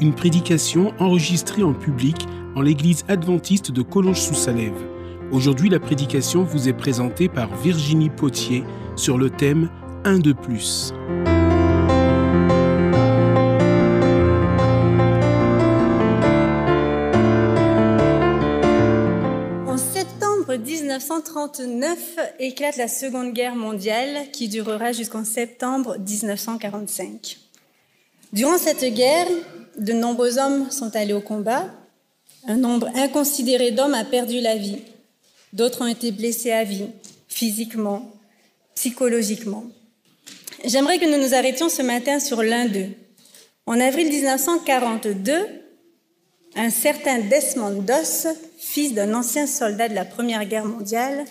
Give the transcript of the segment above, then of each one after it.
une prédication enregistrée en public en l'église adventiste de Collonges-sous-Salève. Aujourd'hui, la prédication vous est présentée par Virginie Potier sur le thème Un de plus. En septembre 1939 éclate la Seconde Guerre mondiale qui durera jusqu'en septembre 1945. Durant cette guerre, de nombreux hommes sont allés au combat. Un nombre inconsidéré d'hommes a perdu la vie. D'autres ont été blessés à vie, physiquement, psychologiquement. J'aimerais que nous nous arrêtions ce matin sur l'un d'eux. En avril 1942, un certain Desmond Doss, fils d'un ancien soldat de la Première Guerre mondiale,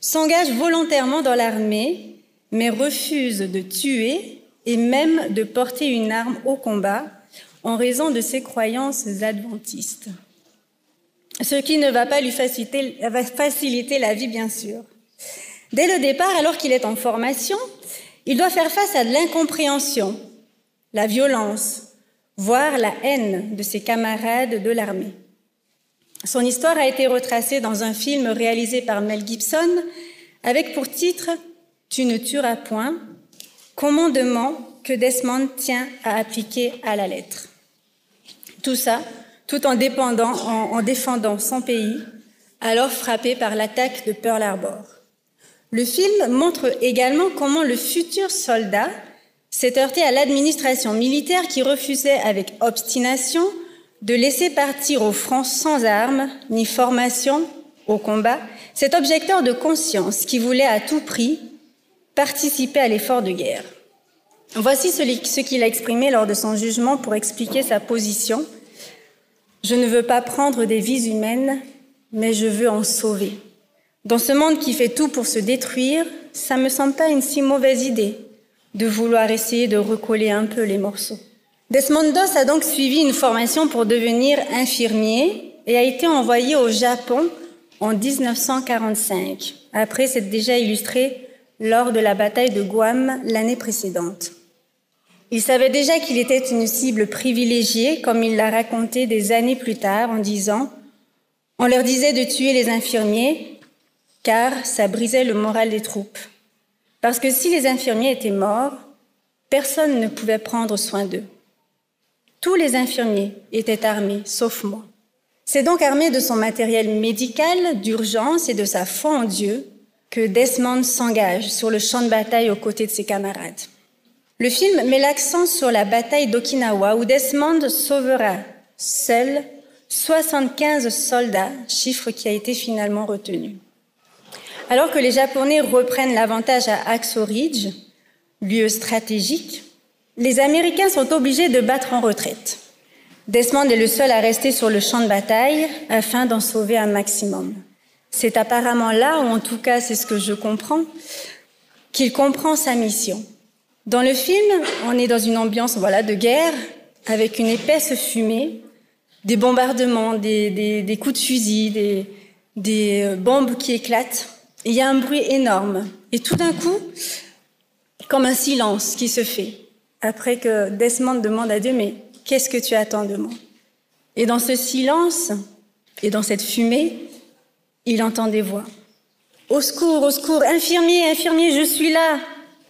s'engage volontairement dans l'armée, mais refuse de tuer et même de porter une arme au combat en raison de ses croyances adventistes. Ce qui ne va pas lui faciliter, la vie, bien sûr. Dès le départ, alors qu'il est en formation, il doit faire face à l'incompréhension, la violence, voire la haine de ses camarades de l'armée. Son histoire a été retracée dans un film réalisé par Mel Gibson avec pour titre Tu ne tueras point, commandement que Desmond tient à appliquer à la lettre. Tout ça tout en, défendant son pays, alors frappé par l'attaque de Pearl Harbor. Le film montre également comment le futur soldat s'est heurté à l'administration militaire qui refusait avec obstination de laisser partir au front sans armes ni formation au combat cet objecteur de conscience qui voulait à tout prix participer à l'effort de guerre. Voici ce qu'il a exprimé lors de son jugement pour expliquer sa position. Je ne veux pas prendre des vies humaines, mais je veux en sauver. Dans ce monde qui fait tout pour se détruire, ça me semble pas une si mauvaise idée de vouloir essayer de recoller un peu les morceaux. Desmond Doss a donc suivi une formation pour devenir infirmier et a été envoyé au Japon en 1945. Après, c'est déjà illustré lors de la bataille de Guam l'année précédente. Il savait déjà qu'il était une cible privilégiée, comme il l'a raconté des années plus tard en disant On leur disait de tuer les infirmiers, car ça brisait le moral des troupes. Parce que si les infirmiers étaient morts, personne ne pouvait prendre soin d'eux. Tous les infirmiers étaient armés, sauf moi. C'est donc armé de son matériel médical d'urgence et de sa foi en Dieu que Desmond s'engage sur le champ de bataille aux côtés de ses camarades. Le film met l'accent sur la bataille d'Okinawa où Desmond sauvera seul 75 soldats, chiffre qui a été finalement retenu. Alors que les Japonais reprennent l'avantage à Axo Ridge, lieu stratégique, les Américains sont obligés de battre en retraite. Desmond est le seul à rester sur le champ de bataille afin d'en sauver un maximum. C'est apparemment là, ou en tout cas c'est ce que je comprends, qu'il comprend sa mission. Dans le film, on est dans une ambiance voilà, de guerre, avec une épaisse fumée, des bombardements, des, des, coups de fusil, des, des euh, bombes qui éclatent. Il y a un bruit énorme. Et tout d'un coup, comme un silence qui se fait, après que Desmond demande à Dieu, mais qu'est-ce que tu attends de moi? Et dans ce silence et dans cette fumée, il entend des voix. Au secours, au secours, infirmier, infirmier, je suis là,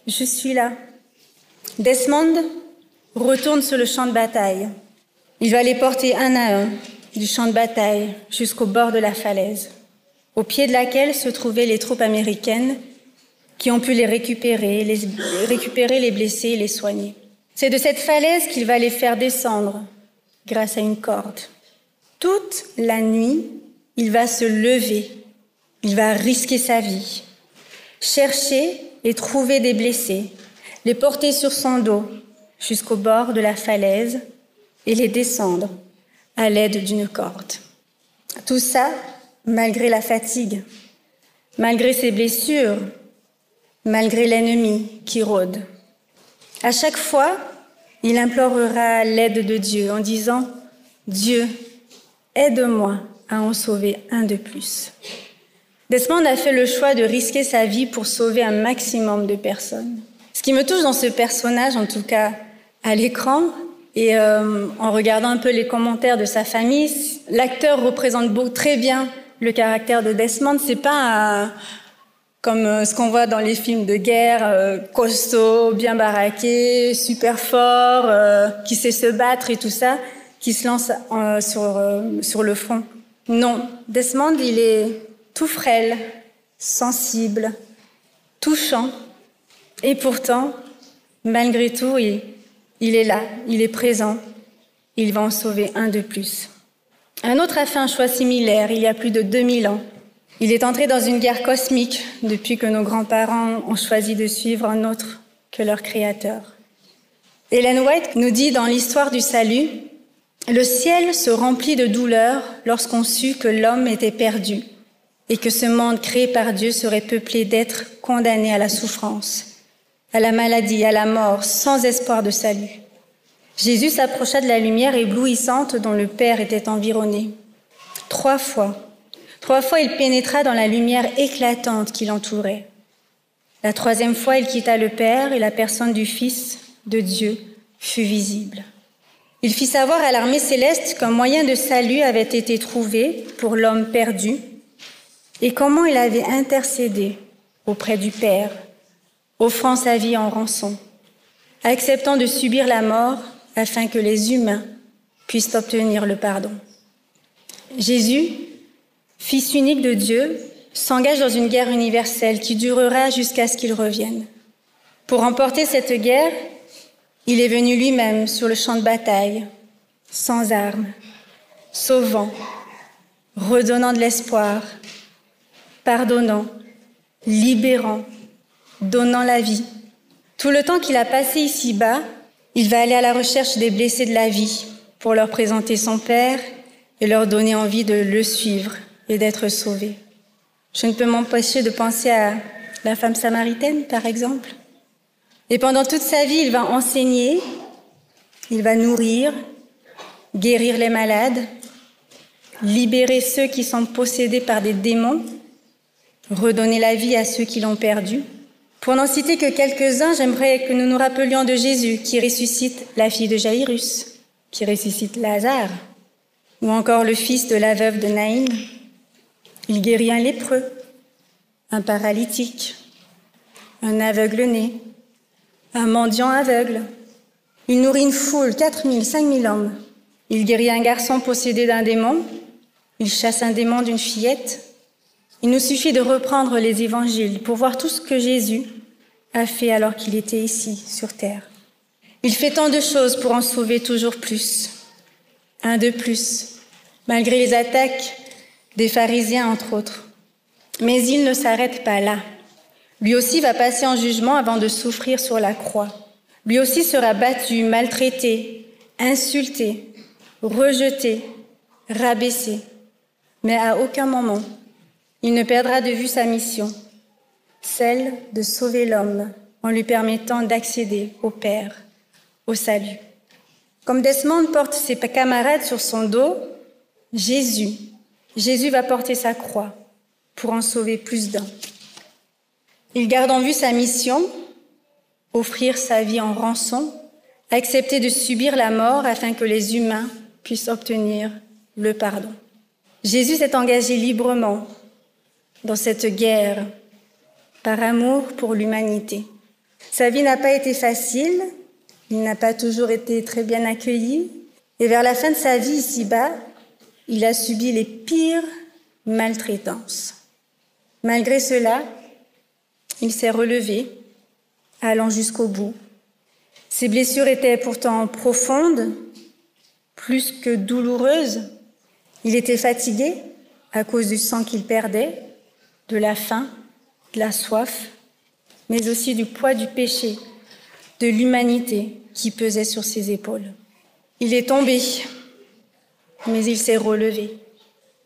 je suis là. Desmond retourne sur le champ de bataille. Il va les porter un à un du champ de bataille jusqu'au bord de la falaise, au pied de laquelle se trouvaient les troupes américaines qui ont pu les récupérer, les, récupérer les blessés et les soigner. C'est de cette falaise qu'il va les faire descendre grâce à une corde. Toute la nuit, il va se lever, il va risquer sa vie, chercher et trouver des blessés, les porter sur son dos jusqu'au bord de la falaise et les descendre, à l'aide d'une corde. Tout ça malgré la fatigue, malgré ses blessures, malgré l'ennemi qui rôde. À chaque fois, il implorera l'aide de Dieu en disant, Dieu, aide-moi à en sauver un de plus. Desmond a fait le choix de risquer sa vie pour sauver un maximum de personnes. Ce qui me touche dans ce personnage, en tout cas à l'écran, et euh, en regardant un peu les commentaires de sa famille, l'acteur représente très bien le caractère de Desmond. C'est pas comme euh, ce qu'on voit dans les films de guerre, euh, costaud, bien baraqué, super fort, qui sait se battre et tout ça, qui se lance sur le front. Non, Desmond, il est tout frêle, sensible, touchant, et pourtant, malgré tout, il, il est là, il est présent, il va en sauver un de plus. Un autre a fait un choix similaire il y a plus de 2000 ans. Il est entré dans une guerre cosmique depuis que nos grands-parents ont choisi de suivre un autre que leur créateur. Hélène White nous dit dans l'histoire du salut, le ciel se remplit de douleur lorsqu'on sut que l'homme était perdu et que ce monde créé par Dieu serait peuplé d'êtres condamnés à la souffrance à la maladie, à la mort, sans espoir de salut. Jésus s'approcha de la lumière éblouissante dont le Père était environné. Trois fois, trois fois il pénétra dans la lumière éclatante qui l'entourait. La troisième fois, il quitta le Père et la personne du Fils de Dieu fut visible. Il fit savoir à l'armée céleste qu'un moyen de salut avait été trouvé pour l'homme perdu et comment il avait intercédé auprès du Père offrant sa vie en rançon, acceptant de subir la mort afin que les humains puissent obtenir le pardon. Jésus, Fils unique de Dieu, s'engage dans une guerre universelle qui durera jusqu'à ce qu'il revienne. Pour remporter cette guerre, il est venu lui-même sur le champ de bataille, sans armes, sauvant, redonnant de l'espoir, pardonnant, libérant, donnant la vie. Tout le temps qu'il a passé ici-bas, il va aller à la recherche des blessés de la vie pour leur présenter son Père et leur donner envie de le suivre et d'être sauvés. Je ne peux m'empêcher de penser à la femme samaritaine, par exemple. Et pendant toute sa vie, il va enseigner, il va nourrir, guérir les malades, libérer ceux qui sont possédés par des démons, redonner la vie à ceux qui l'ont perdu. Pour n'en citer que quelques-uns, j'aimerais que nous nous rappelions de Jésus qui ressuscite la fille de Jairus, qui ressuscite Lazare, ou encore le fils de la veuve de Naïm. Il guérit un lépreux, un paralytique, un aveugle-né, un mendiant aveugle. Il nourrit une foule, quatre mille, cinq mille hommes. Il guérit un garçon possédé d'un démon. Il chasse un démon d'une fillette. Il nous suffit de reprendre les évangiles pour voir tout ce que Jésus a fait alors qu'il était ici, sur terre. Il fait tant de choses pour en sauver toujours plus, un de plus, malgré les attaques des pharisiens, entre autres. Mais il ne s'arrête pas là. Lui aussi va passer en jugement avant de souffrir sur la croix. Lui aussi sera battu, maltraité, insulté, rejeté, rabaissé. Mais à aucun moment, il ne perdra de vue sa mission, celle de sauver l'homme en lui permettant d'accéder au Père, au salut. Comme Desmond porte ses camarades sur son dos, Jésus, Jésus va porter sa croix pour en sauver plus d'un. Il garde en vue sa mission, offrir sa vie en rançon, accepter de subir la mort afin que les humains puissent obtenir le pardon. Jésus s'est engagé librement dans cette guerre par amour pour l'humanité. Sa vie n'a pas été facile, il n'a pas toujours été très bien accueilli, et vers la fin de sa vie ici-bas, il a subi les pires maltraitances. Malgré cela, il s'est relevé, allant jusqu'au bout. Ses blessures étaient pourtant profondes, plus que douloureuses. Il était fatigué à cause du sang qu'il perdait, de la faim, de la soif, mais aussi du poids du péché, de l'humanité qui pesait sur ses épaules. Il est tombé, mais il s'est relevé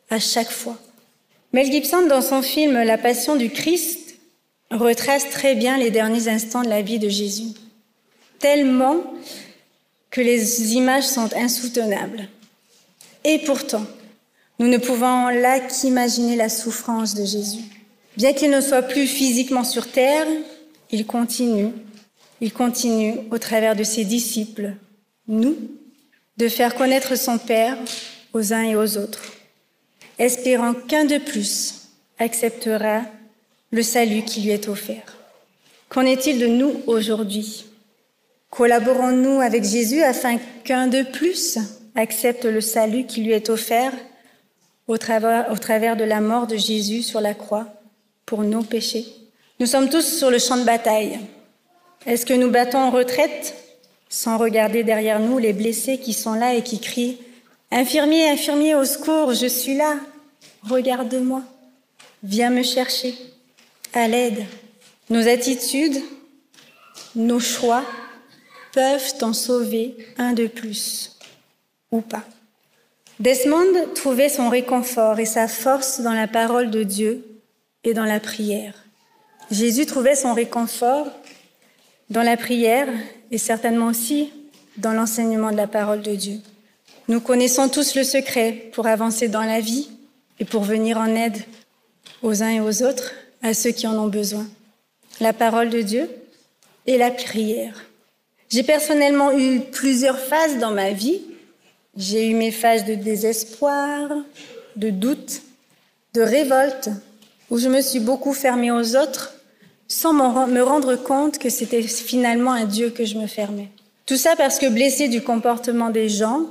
à chaque fois. Mel Gibson, dans son film La Passion du Christ, retrace très bien les derniers instants de la vie de Jésus, tellement que les images sont insoutenables. Et pourtant, nous ne pouvons là qu'imaginer la souffrance de Jésus. Bien qu'il ne soit plus physiquement sur terre, il continue, il continue au travers de ses disciples, nous, de faire connaître son Père aux uns et aux autres, espérant qu'un de plus acceptera le salut qui lui est offert. Qu'en est-il de nous aujourd'hui? Collaborons-nous avec Jésus afin qu'un de plus accepte le salut qui lui est offert au travers, au travers de la mort de Jésus sur la croix pour nos péchés? Nous sommes tous sur le champ de bataille. Est-ce que nous battons en retraite sans regarder derrière nous les blessés qui sont là et qui crient Infirmier, infirmier, au secours, je suis là, regarde-moi, viens me chercher, à l'aide. Nos attitudes, nos choix peuvent en sauver un de plus, ou pas. Desmond trouvait son réconfort et sa force dans la parole de Dieu et dans la prière. Jésus trouvait son réconfort dans la prière et certainement aussi dans l'enseignement de la parole de Dieu. Nous connaissons tous le secret pour avancer dans la vie et pour venir en aide aux uns et aux autres, à ceux qui en ont besoin. La parole de Dieu et la prière. J'ai personnellement eu plusieurs phases dans ma vie. J'ai eu mes phases de désespoir, de doute, de révolte, où je me suis beaucoup fermée aux autres sans me rendre compte que c'était finalement un Dieu que je me fermais. Tout ça parce que blessée du comportement des gens,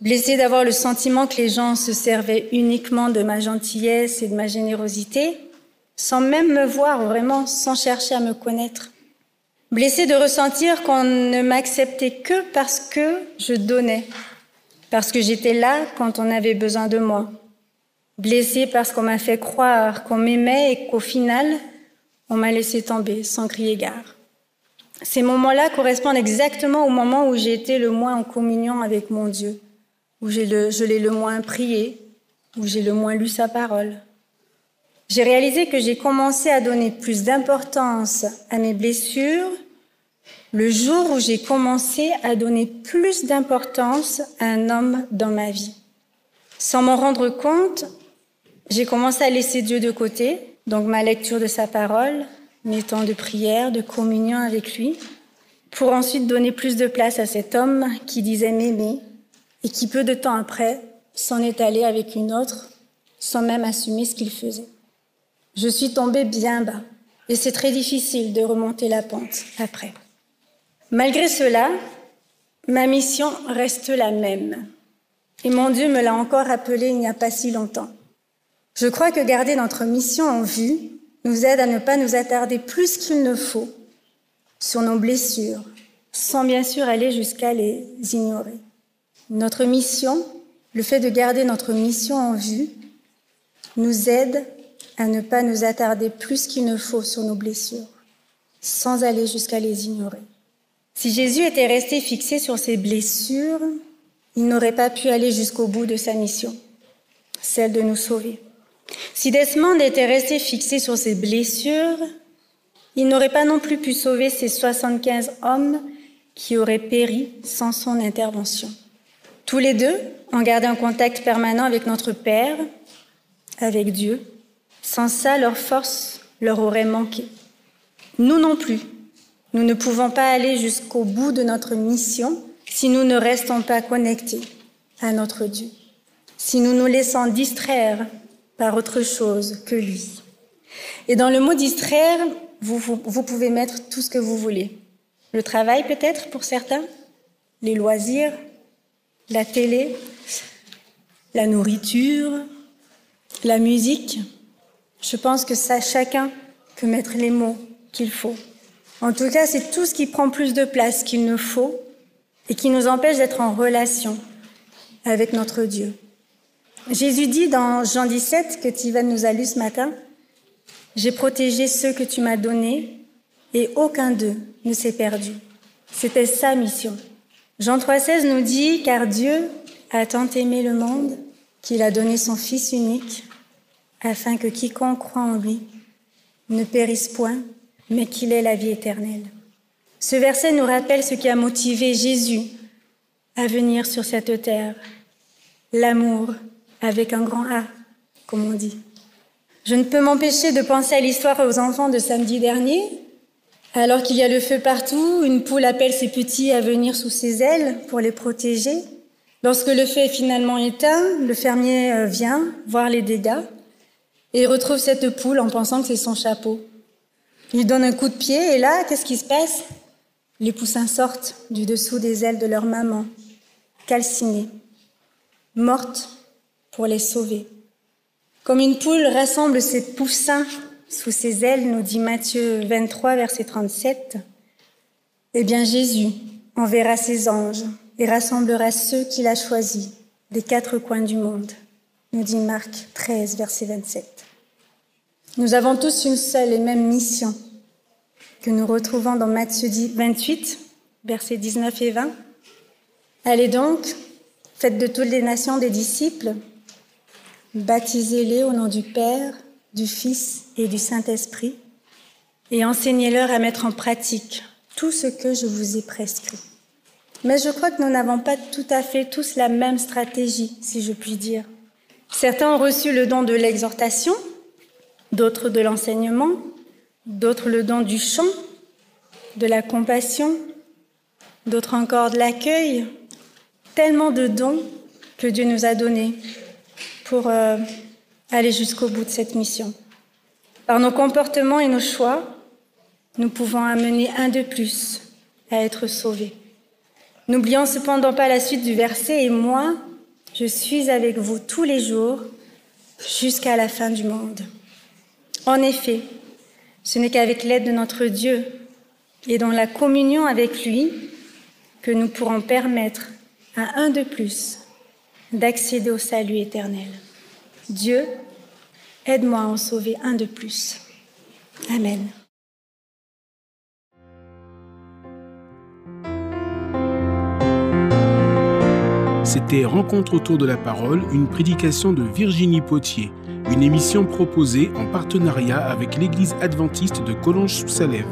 blessée d'avoir le sentiment que les gens se servaient uniquement de ma gentillesse et de ma générosité, sans même me voir vraiment, sans chercher à me connaître. Blessée de ressentir qu'on ne m'acceptait que parce que je donnais, parce que j'étais là quand on avait besoin de moi, blessée parce qu'on m'a fait croire qu'on m'aimait et qu'au final, on m'a laissé tomber sans crier gare. Ces moments-là correspondent exactement au moment où j'ai été le moins en communion avec mon Dieu, où je l'ai le moins prié, où j'ai le moins lu sa parole. J'ai réalisé que j'ai commencé à donner plus d'importance à mes blessures le jour où j'ai commencé à donner plus d'importance à un homme dans ma vie. Sans m'en rendre compte, j'ai commencé à laisser Dieu de côté, donc ma lecture de sa parole, mes temps de prière, de communion avec lui, pour ensuite donner plus de place à cet homme qui disait m'aimer et qui peu de temps après s'en est allé avec une autre sans même assumer ce qu'il faisait. Je suis tombée bien bas et c'est très difficile de remonter la pente après. Malgré cela, ma mission reste la même. Et mon Dieu me l'a encore rappelé il n'y a pas si longtemps. Je crois que garder notre mission en vue nous aide à ne pas nous attarder plus qu'il ne faut sur nos blessures, sans bien sûr aller jusqu'à les ignorer. Notre mission, le fait de garder notre mission en vue, nous aide à ne pas nous attarder plus qu'il ne faut sur nos blessures, sans aller jusqu'à les ignorer. Si Jésus était resté fixé sur ses blessures, il n'aurait pas pu aller jusqu'au bout de sa mission, celle de nous sauver. Si Desmond était resté fixé sur ses blessures, il n'aurait pas non plus pu sauver ces 75 hommes qui auraient péri sans son intervention. Tous les deux ont gardé un contact permanent avec notre Père, avec Dieu. Sans ça, leur force leur aurait manqué. Nous non plus. Nous ne pouvons pas aller jusqu'au bout de notre mission si nous ne restons pas connectés à notre Dieu, si nous nous laissons distraire par autre chose que lui. Et dans le mot distraire, vous, vous, pouvez mettre tout ce que vous voulez. Le travail peut-être pour certains, les loisirs, la télé, la nourriture, la musique? Je pense que ça, chacun peut mettre les mots qu'il faut. En tout cas, c'est tout ce qui prend plus de place qu'il ne faut et qui nous empêche d'être en relation avec notre Dieu. Jésus dit dans Jean 17 que Tivan nous a lu ce matin, J'ai protégé ceux que tu m'as donnés et aucun d'eux ne s'est perdu. C'était sa mission. Jean 3,16 nous dit, car Dieu a tant aimé le monde qu'il a donné son Fils unique, afin que quiconque croit en lui ne périsse point, mais qu'il ait la vie éternelle. Ce verset nous rappelle ce qui a motivé Jésus à venir sur cette terre, l'amour avec un grand A, comme on dit. Je ne peux m'empêcher de penser à l'histoire aux enfants de samedi dernier. Alors qu'il y a le feu partout, une poule appelle ses petits à venir sous ses ailes pour les protéger. Lorsque le feu est finalement éteint, le fermier euh, vient voir les dégâts et retrouve cette poule en pensant que c'est son chapeau. Il donne un coup de pied et là, qu'est-ce qui se passe? Les poussins sortent du dessous des ailes de leur maman, calcinées, mortes pour les sauver. Comme une poule rassemble ses poussins sous ses ailes, nous dit Matthieu 23, verset 37, eh bien Jésus enverra ses anges et rassemblera ceux qu'il a choisis des quatre coins du monde, nous dit Marc 13, verset 27. Nous avons tous une seule et même mission que nous retrouvons dans Matthieu 28, versets 19 et 20. Allez donc, faites de toutes les nations des disciples, baptisez-les au nom du Père, du Fils et du Saint-Esprit, et enseignez-leur à mettre en pratique tout ce que je vous ai prescrit. Mais je crois que nous n'avons pas tout à fait tous la même stratégie, si je puis dire. Certains ont reçu le don de l'exhortation, d'autres de l'enseignement, d'autres le don du chant, de la compassion, d'autres encore de l'accueil. Tellement de dons que Dieu nous a donnés pour euh, aller jusqu'au bout de cette mission. Par nos comportements et nos choix, nous pouvons amener un de plus à être sauvés. N'oublions cependant pas la suite du verset, et moi, je suis avec vous tous les jours jusqu'à la fin du monde. En effet, ce n'est qu'avec l'aide de notre Dieu et dans la communion avec lui que nous pourrons permettre à un de plus d'accéder au salut éternel. Dieu, aide-moi à en sauver un de plus. Amen. C'était Rencontre autour de la parole, une prédication de Virginie Potier, une émission proposée en partenariat avec l'Église adventiste de Collonges-sous-Salève.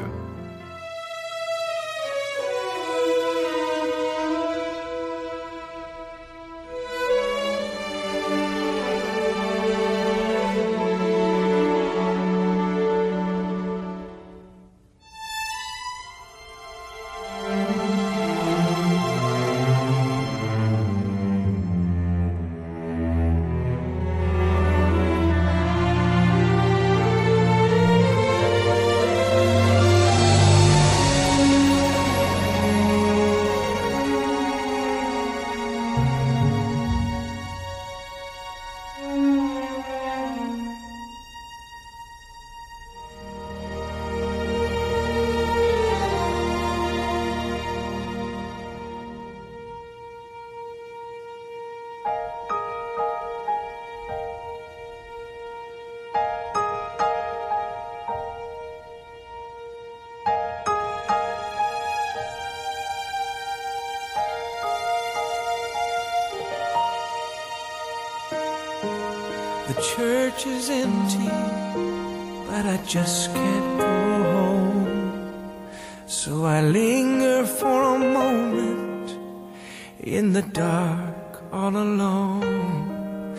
Church is empty, but I just can't go home. So I linger for a moment in the dark all alone.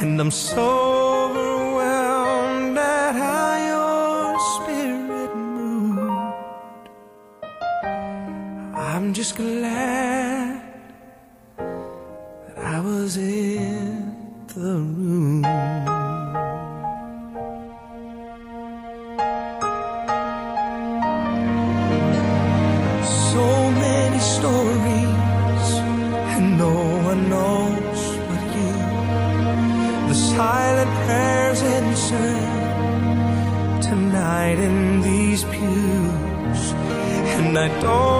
And I'm so overwhelmed at how your spirit moved. I'm just glad that I was in I don't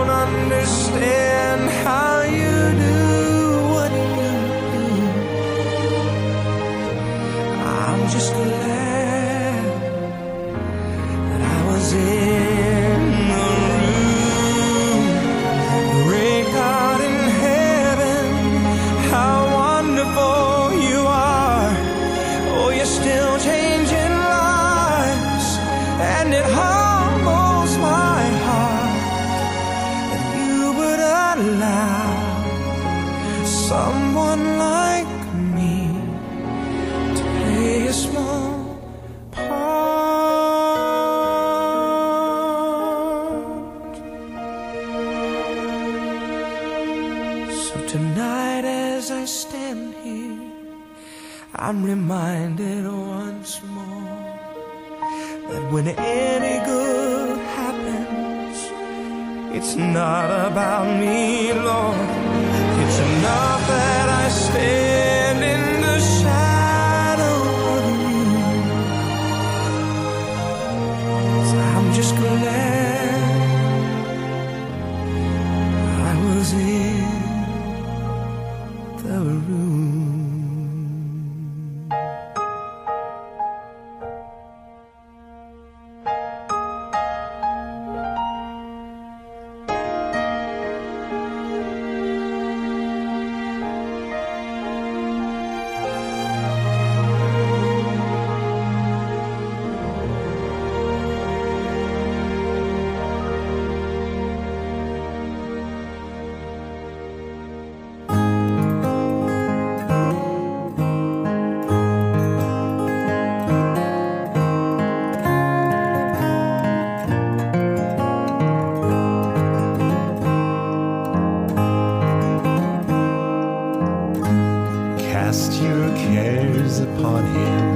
your cares upon him.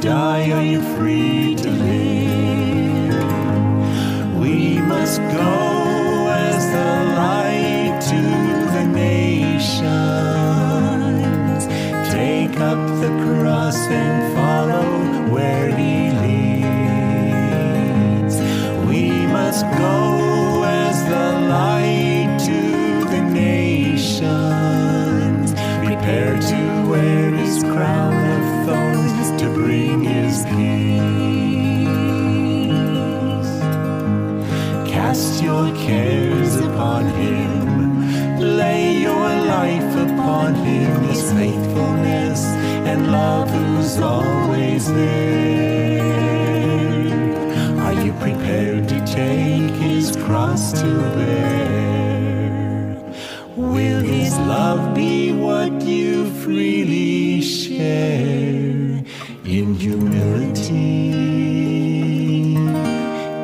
die, are you free? love be what you freely share in humility.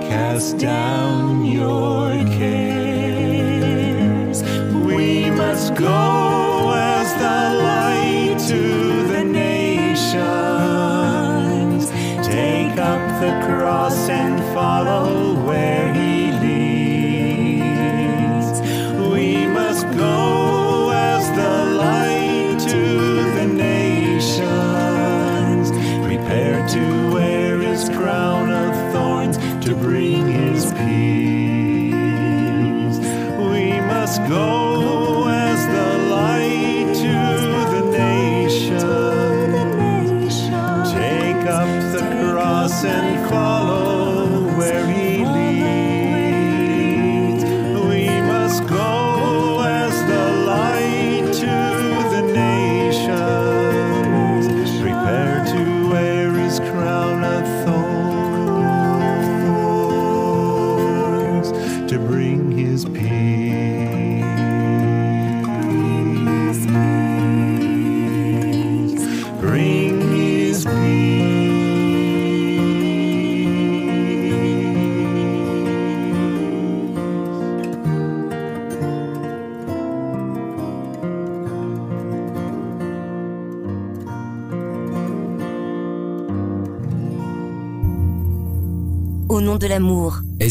Cast down.